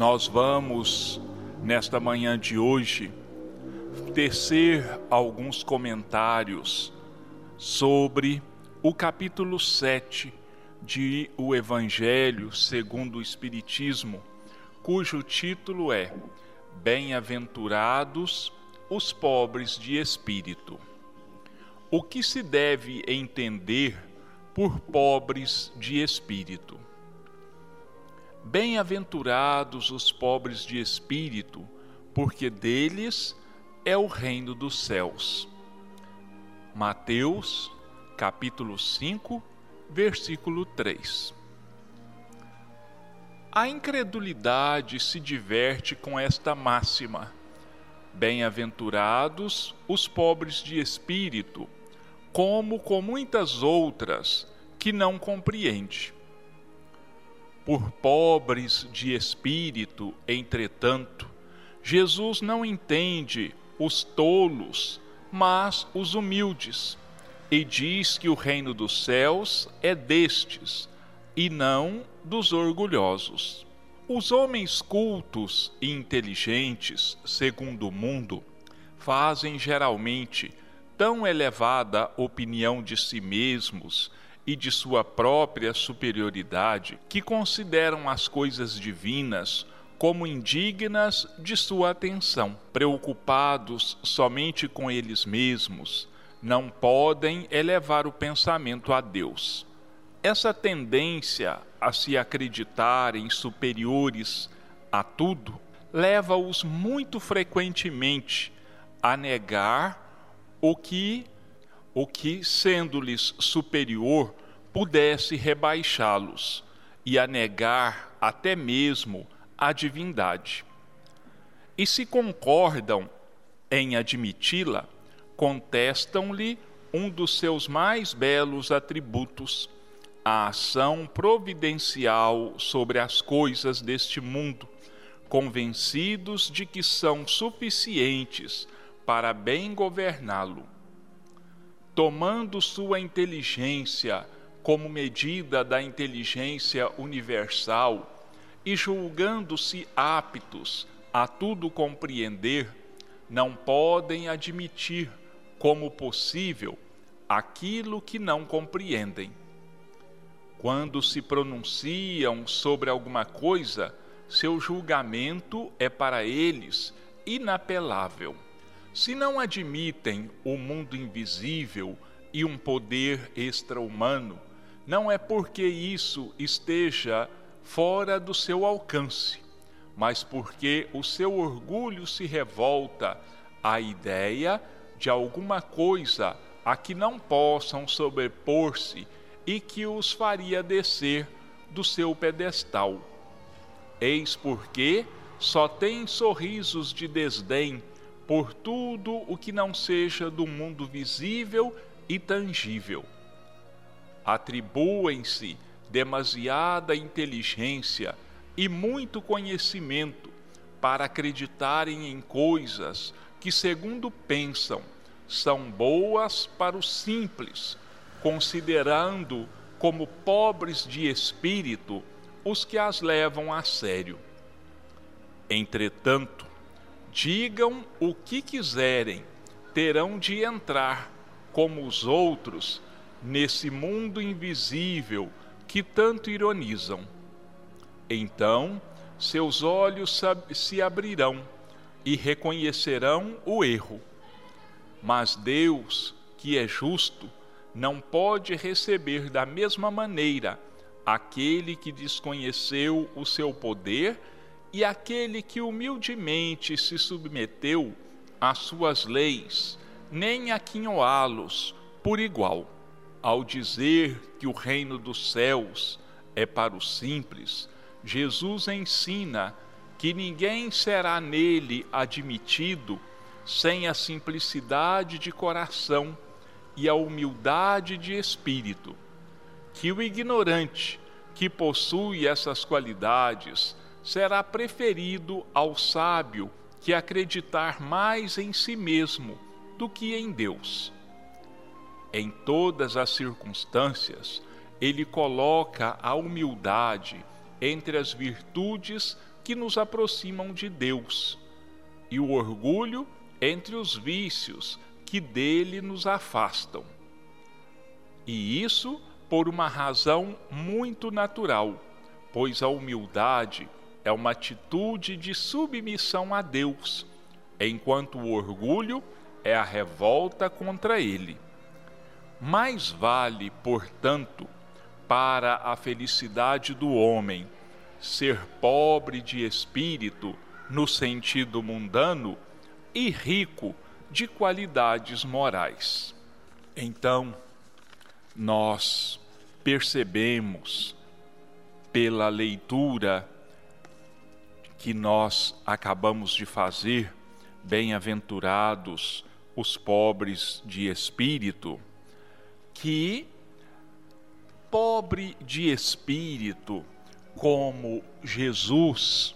Nós vamos, nesta manhã de hoje, tecer alguns comentários sobre o capítulo 7 de O Evangelho segundo o Espiritismo, cujo título é Bem-aventurados os pobres de espírito. O que se deve entender por pobres de espírito? Bem-aventurados os pobres de espírito, porque deles é o reino dos céus. Mateus, capítulo 5, versículo 3. A incredulidade se diverte com esta máxima: Bem-aventurados os pobres de espírito, como com muitas outras que não compreende. Por pobres de espírito, entretanto, Jesus não entende os tolos, mas os humildes, e diz que o reino dos céus é destes, e não dos orgulhosos. Os homens cultos e inteligentes, segundo o mundo, fazem geralmente tão elevada opinião de si mesmos e de sua própria superioridade que consideram as coisas divinas como indignas de sua atenção. Preocupados somente com eles mesmos, não podem elevar o pensamento a Deus. Essa tendência a se acreditarem superiores a tudo leva-os muito frequentemente a negar o que o que sendo-lhes superior pudesse rebaixá-los e a negar até mesmo a divindade. E se concordam em admiti-la, contestam-lhe um dos seus mais belos atributos, a ação providencial sobre as coisas deste mundo, convencidos de que são suficientes para bem governá-lo. Tomando sua inteligência como medida da inteligência universal e julgando-se aptos a tudo compreender, não podem admitir como possível aquilo que não compreendem. Quando se pronunciam sobre alguma coisa, seu julgamento é para eles inapelável. Se não admitem o mundo invisível e um poder extra-humano, não é porque isso esteja fora do seu alcance, mas porque o seu orgulho se revolta à ideia de alguma coisa a que não possam sobrepor-se e que os faria descer do seu pedestal. Eis porque só tem sorrisos de desdém por tudo o que não seja do mundo visível e tangível. Atribuem-se demasiada inteligência e muito conhecimento para acreditarem em coisas que, segundo pensam, são boas para os simples, considerando como pobres de espírito os que as levam a sério. Entretanto, digam o que quiserem, terão de entrar, como os outros, nesse mundo invisível que tanto ironizam. Então, seus olhos se abrirão e reconhecerão o erro. Mas Deus, que é justo, não pode receber da mesma maneira aquele que desconheceu o seu poder e aquele que humildemente se submeteu às suas leis, nem aquinhoá-los por igual. Ao dizer que o reino dos céus é para os simples, Jesus ensina que ninguém será nele admitido sem a simplicidade de coração e a humildade de espírito, que o ignorante que possui essas qualidades será preferido ao sábio que acreditar mais em si mesmo do que em Deus. Em todas as circunstâncias, ele coloca a humildade entre as virtudes que nos aproximam de Deus, e o orgulho entre os vícios que dele nos afastam. E isso por uma razão muito natural, pois a humildade é uma atitude de submissão a Deus, enquanto o orgulho é a revolta contra ele. Mais vale, portanto, para a felicidade do homem ser pobre de espírito no sentido mundano e rico de qualidades morais. Então, nós percebemos pela leitura que nós acabamos de fazer, bem-aventurados os pobres de espírito, que pobre de espírito, como Jesus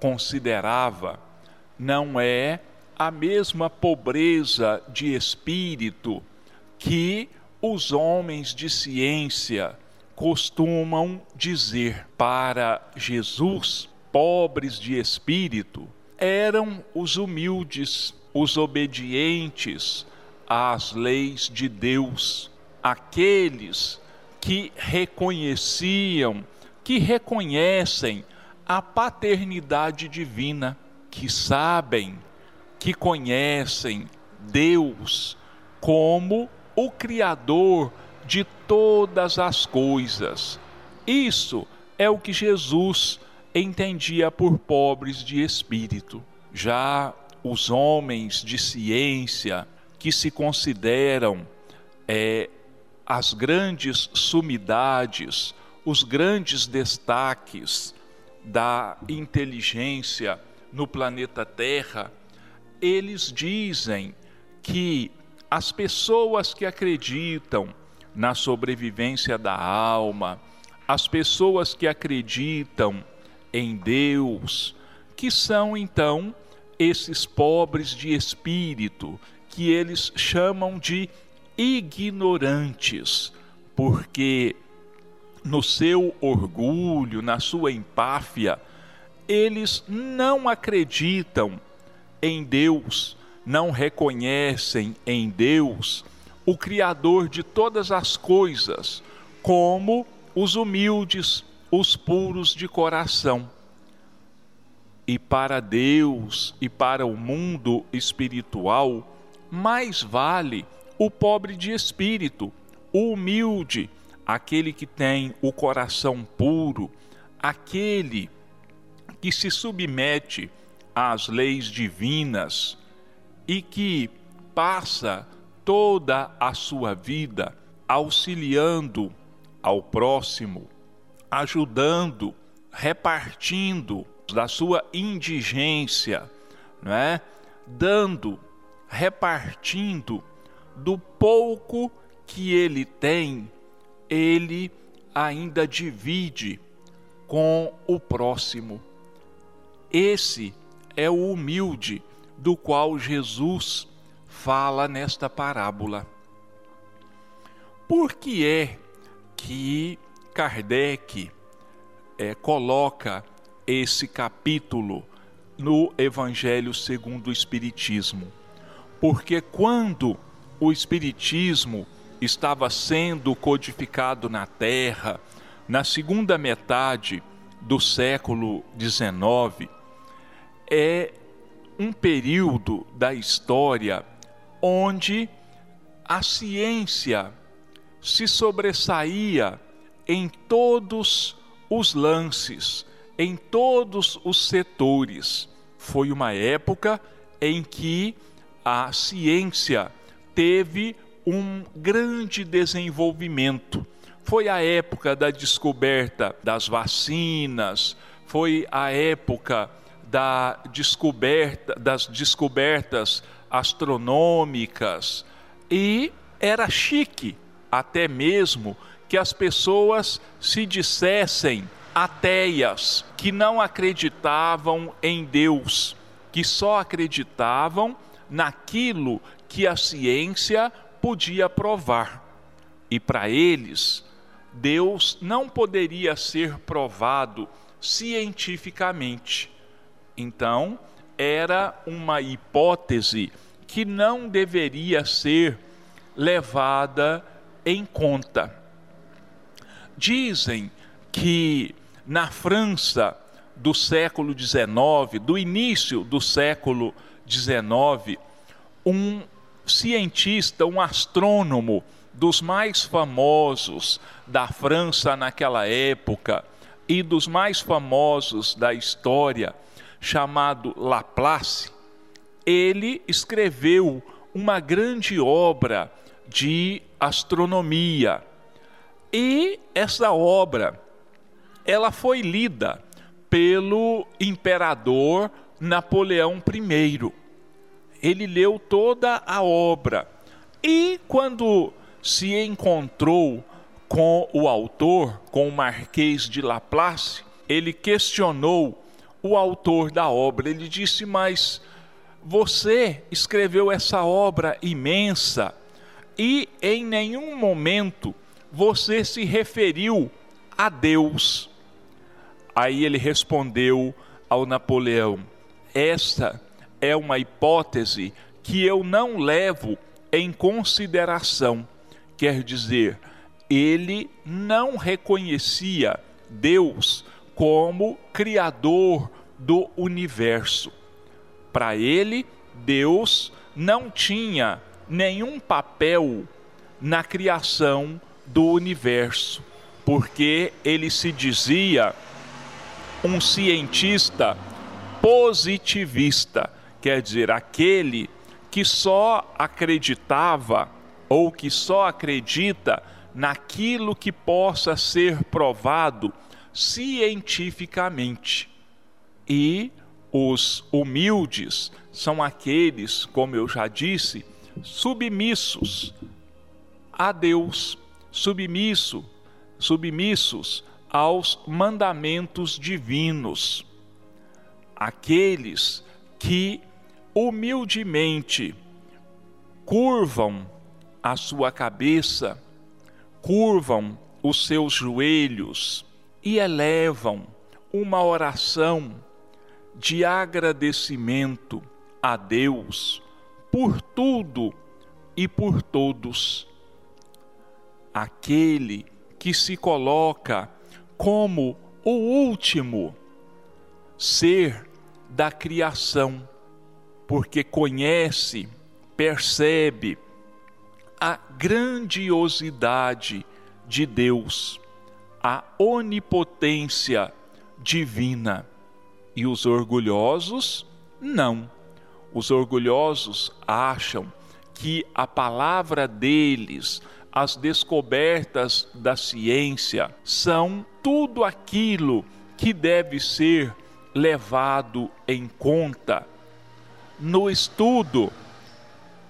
considerava, não é a mesma pobreza de espírito que os homens de ciência costumam dizer para Jesus, pobres de espírito, eram os humildes, os obedientes às leis de Deus, aqueles que reconheciam, que reconhecem a paternidade divina, que sabem, que conhecem Deus como o Criador de todas as coisas. Isso é o que Jesus entendia por pobres de espírito. Já os homens de ciência que se consideram é, as grandes sumidades, os grandes destaques da inteligência no planeta Terra, eles dizem que as pessoas que acreditam na sobrevivência da alma, as pessoas que acreditam em Deus, que são então esses pobres de espírito, que eles chamam de ignorantes, porque no seu orgulho, na sua empáfia, eles não acreditam em Deus, não reconhecem em Deus o Criador de todas as coisas, como os humildes, os puros de coração. E para Deus e para o mundo espiritual, mais vale o pobre de espírito, o humilde, aquele que tem o coração puro, aquele que se submete às leis divinas, e que passa toda a sua vida auxiliando ao próximo, ajudando, repartindo da sua indigência, não é? Dando, repartindo do pouco que ele tem, ele ainda divide com o próximo. Esse é o humilde do qual Jesus fala nesta parábola. Por que é que Kardec é, coloca esse capítulo no Evangelho segundo o Espiritismo? Porque quando o Espiritismo estava sendo codificado na Terra, na segunda metade do século XIX, é um período da história onde a ciência se sobressaía em todos os lances, em todos os setores. Foi uma época em que a ciência teve um grande desenvolvimento. Foi a época da descoberta das vacinas, foi a época da descoberta, das descobertas astronômicas e era chique até mesmo que as pessoas se dissessem ateias, que não acreditavam em Deus, que só acreditavam naquilo que a ciência podia provar. E para eles, Deus não poderia ser provado cientificamente. Então, era uma hipótese que não deveria ser levada em conta. Dizem que na França do século XIX, do início do século XIX, um cientista, um astrônomo dos mais famosos da França naquela época e dos mais famosos da história, chamado Laplace, ele escreveu uma grande obra de astronomia. E essa obra, ela foi lida pelo imperador Napoleão I. Ele leu toda a obra. E quando se encontrou com o autor, com o Marquês de Laplace, ele questionou o autor da obra. Ele disse: Mas você escreveu essa obra imensa e em nenhum momento você se referiu a Deus. Aí ele respondeu ao Napoleão: Esta é uma hipótese que eu não levo em consideração. Quer dizer, ele não reconhecia Deus como criador do universo. Para ele, Deus não tinha nenhum papel na criação do universo, porque ele se dizia um cientista positivista, quer dizer, aquele que só acreditava ou que só acredita naquilo que possa ser provado cientificamente. E os humildes são aqueles, como eu já disse, submissos a Deus, submisso, submissos aos mandamentos divinos. Aqueles que humildemente curvam a sua cabeça, curvam os seus joelhos e elevam uma oração de agradecimento a Deus por tudo e por todos. Aquele que se coloca como o último ser da criação, porque conhece, percebe a grandiosidade de Deus, a onipotência divina. E os orgulhosos, não. Os orgulhosos acham que a palavra deles, as descobertas da ciência, são tudo aquilo que deve ser levado em conta no estudo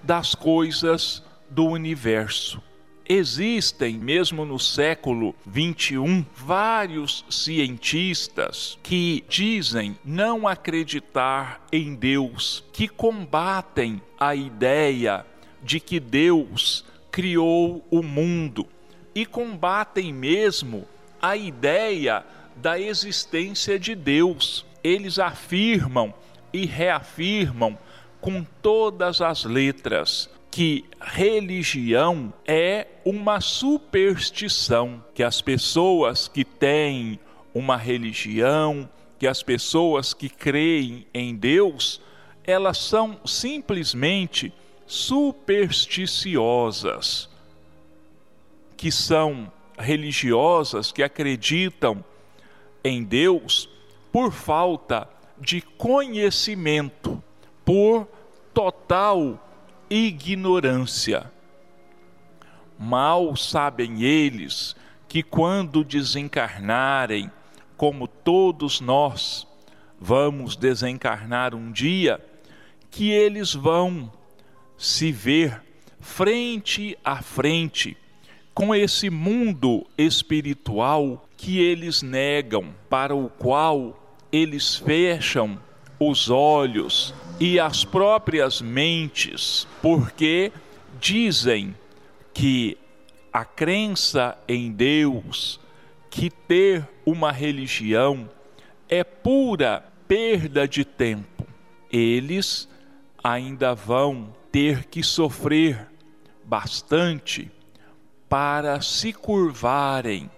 das coisas do universo. Existem, mesmo no século 21, vários cientistas que dizem não acreditar em Deus, que combatem a ideia de que Deus criou o mundo e combatem mesmo a ideia da existência de Deus. Eles afirmam e reafirmam com todas as letras que religião é uma superstição, que as pessoas que têm uma religião, que as pessoas que creem em Deus, elas são simplesmente supersticiosas, que são religiosas, que acreditam em Deus por falta de conhecimento, por total ignorância. Mal sabem eles que quando desencarnarem, como todos nós vamos desencarnar um dia, que eles vão se ver frente a frente com esse mundo espiritual que eles negam, para o qual eles fecham os olhos e as próprias mentes, porque dizem que a crença em Deus, que ter uma religião é pura perda de tempo. Eles ainda vão ter que sofrer bastante para se curvarem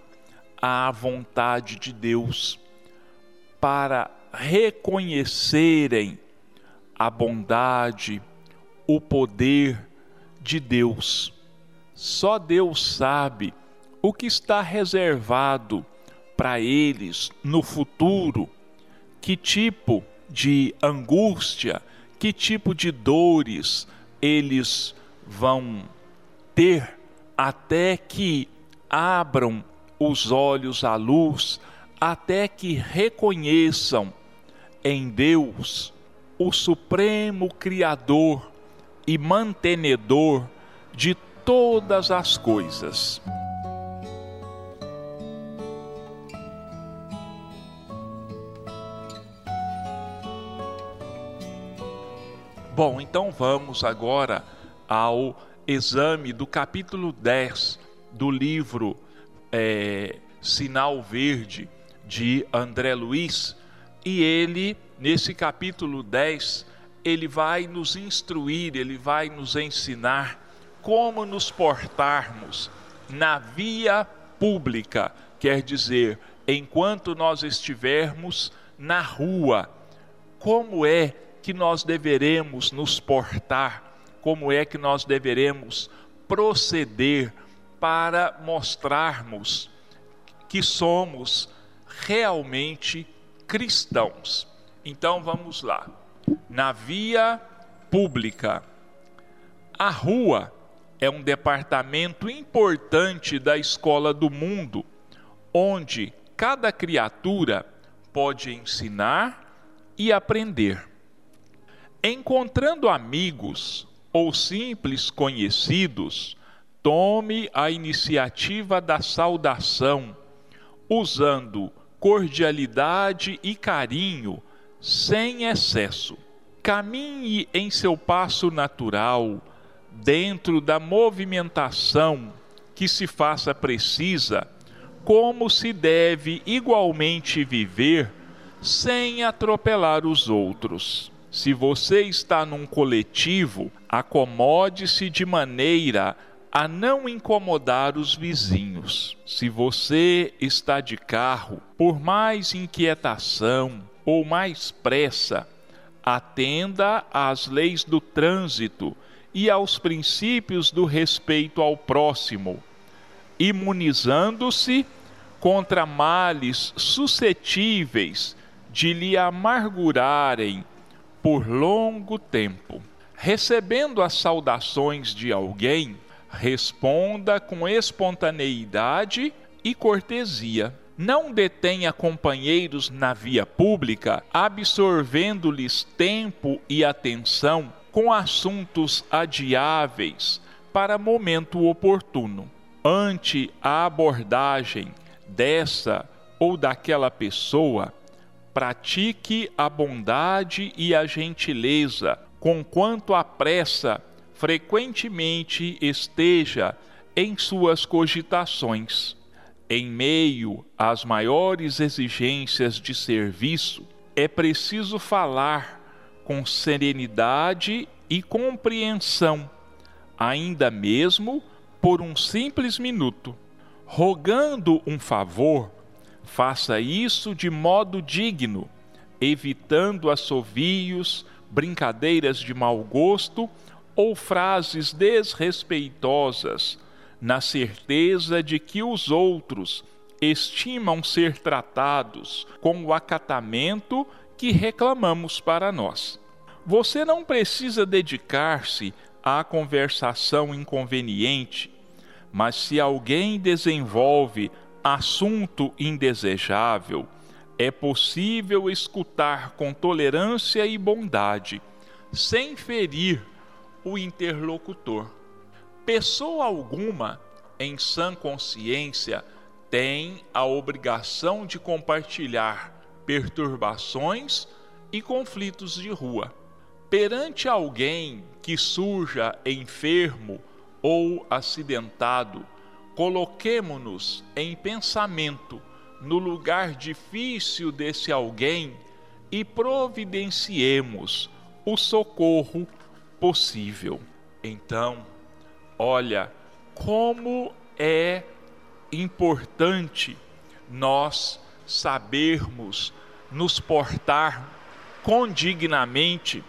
à vontade de Deus, para reconhecerem a bondade, o poder de Deus. Só Deus sabe o que está reservado para eles no futuro, que tipo de angústia, que tipo de dores eles vão ter até que abram os olhos à luz, até que reconheçam em Deus o Supremo Criador e mantenedor de todas as coisas. Bom, então vamos agora ao exame do capítulo 10 do livro é, Sinal Verde de André Luiz, e ele, nesse capítulo 10, ele vai nos instruir, ele vai nos ensinar como nos portarmos na via pública, quer dizer, enquanto nós estivermos na rua, como é que nós deveremos nos portar, como é que nós deveremos proceder para mostrarmos que somos realmente cristãos. Então vamos lá. Na via pública, a rua é um departamento importante da escola do mundo, onde cada criatura pode ensinar e aprender. Encontrando amigos ou simples conhecidos, tome a iniciativa da saudação, usando cordialidade e carinho, sem excesso. Caminhe em seu passo natural, dentro da movimentação que se faça precisa, como se deve igualmente viver sem atropelar os outros. Se você está num coletivo, acomode-se de maneira a não incomodar os vizinhos. Se você está de carro, por mais inquietação ou mais pressa, atenda às leis do trânsito e aos princípios do respeito ao próximo, imunizando-se contra males suscetíveis de lhe amargurarem por longo tempo. Recebendo as saudações de alguém, responda com espontaneidade e cortesia. Não detenha companheiros na via pública, absorvendo-lhes tempo e atenção com assuntos adiáveis para momento oportuno. Ante a abordagem dessa ou daquela pessoa, pratique a bondade e a gentileza, conquanto a pressa frequentemente esteja em suas cogitações. Em meio às maiores exigências de serviço, é preciso falar com serenidade e compreensão, ainda mesmo por um simples minuto. Rogando um favor, Faça isso de modo digno, evitando assovios, brincadeiras de mau gosto ou frases desrespeitosas, na certeza de que os outros estimam ser tratados com o acatamento que reclamamos para nós. Você não precisa dedicar-se à conversação inconveniente, mas se alguém desenvolve assunto indesejável, é possível escutar com tolerância e bondade, sem ferir o interlocutor. Pessoa alguma, em sã consciência, tem a obrigação de compartilhar perturbações e conflitos de rua. Perante alguém que surja enfermo ou acidentado, coloquemo-nos em pensamento no lugar difícil desse alguém e providenciemos o socorro possível. Então, olha como é importante nós sabermos nos portar condignamente,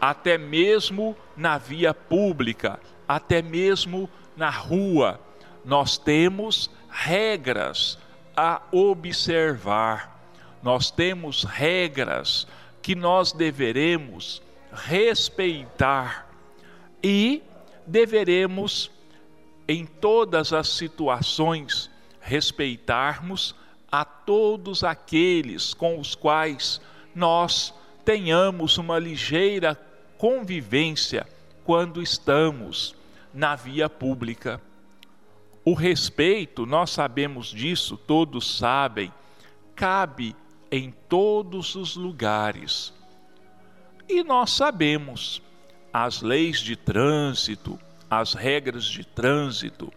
até mesmo na via pública, até mesmo na rua. Nós temos regras a observar, nós temos regras que nós deveremos respeitar e deveremos, em todas as situações, respeitarmos a todos aqueles com os quais nós tenhamos uma ligeira convivência quando estamos na via pública. O respeito, nós sabemos disso, todos sabem, cabe em todos os lugares. E nós sabemos, as leis de trânsito, as regras de trânsito,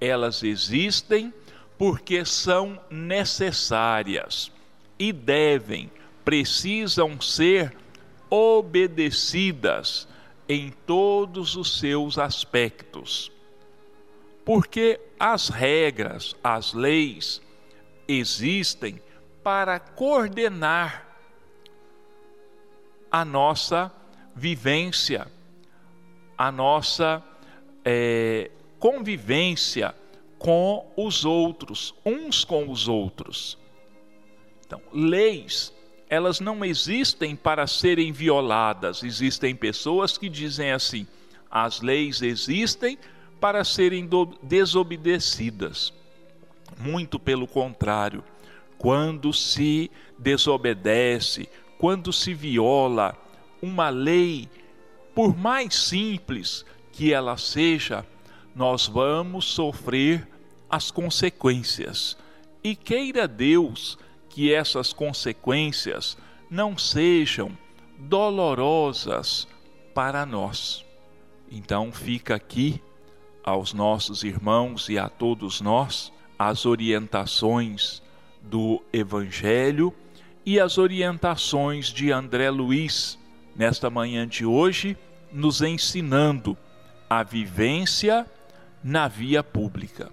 elas existem porque são necessárias e devem, precisam ser obedecidas em todos os seus aspectos. Porque as regras, as leis existem para coordenar a nossa vivência, a nossa é, convivência com os outros, uns com os outros. Então, leis, elas não existem para serem violadas. Existem pessoas que dizem assim: as leis existem para serem desobedecidas. Muito pelo contrário, quando se desobedece, quando se viola uma lei, por mais simples que ela seja, nós vamos sofrer as consequências. E queira Deus que essas consequências não sejam dolorosas para nós. Então fica aqui aos nossos irmãos e a todos nós as orientações do Evangelho e as orientações de André Luiz, nesta manhã de hoje, nos ensinando a vivência na via pública.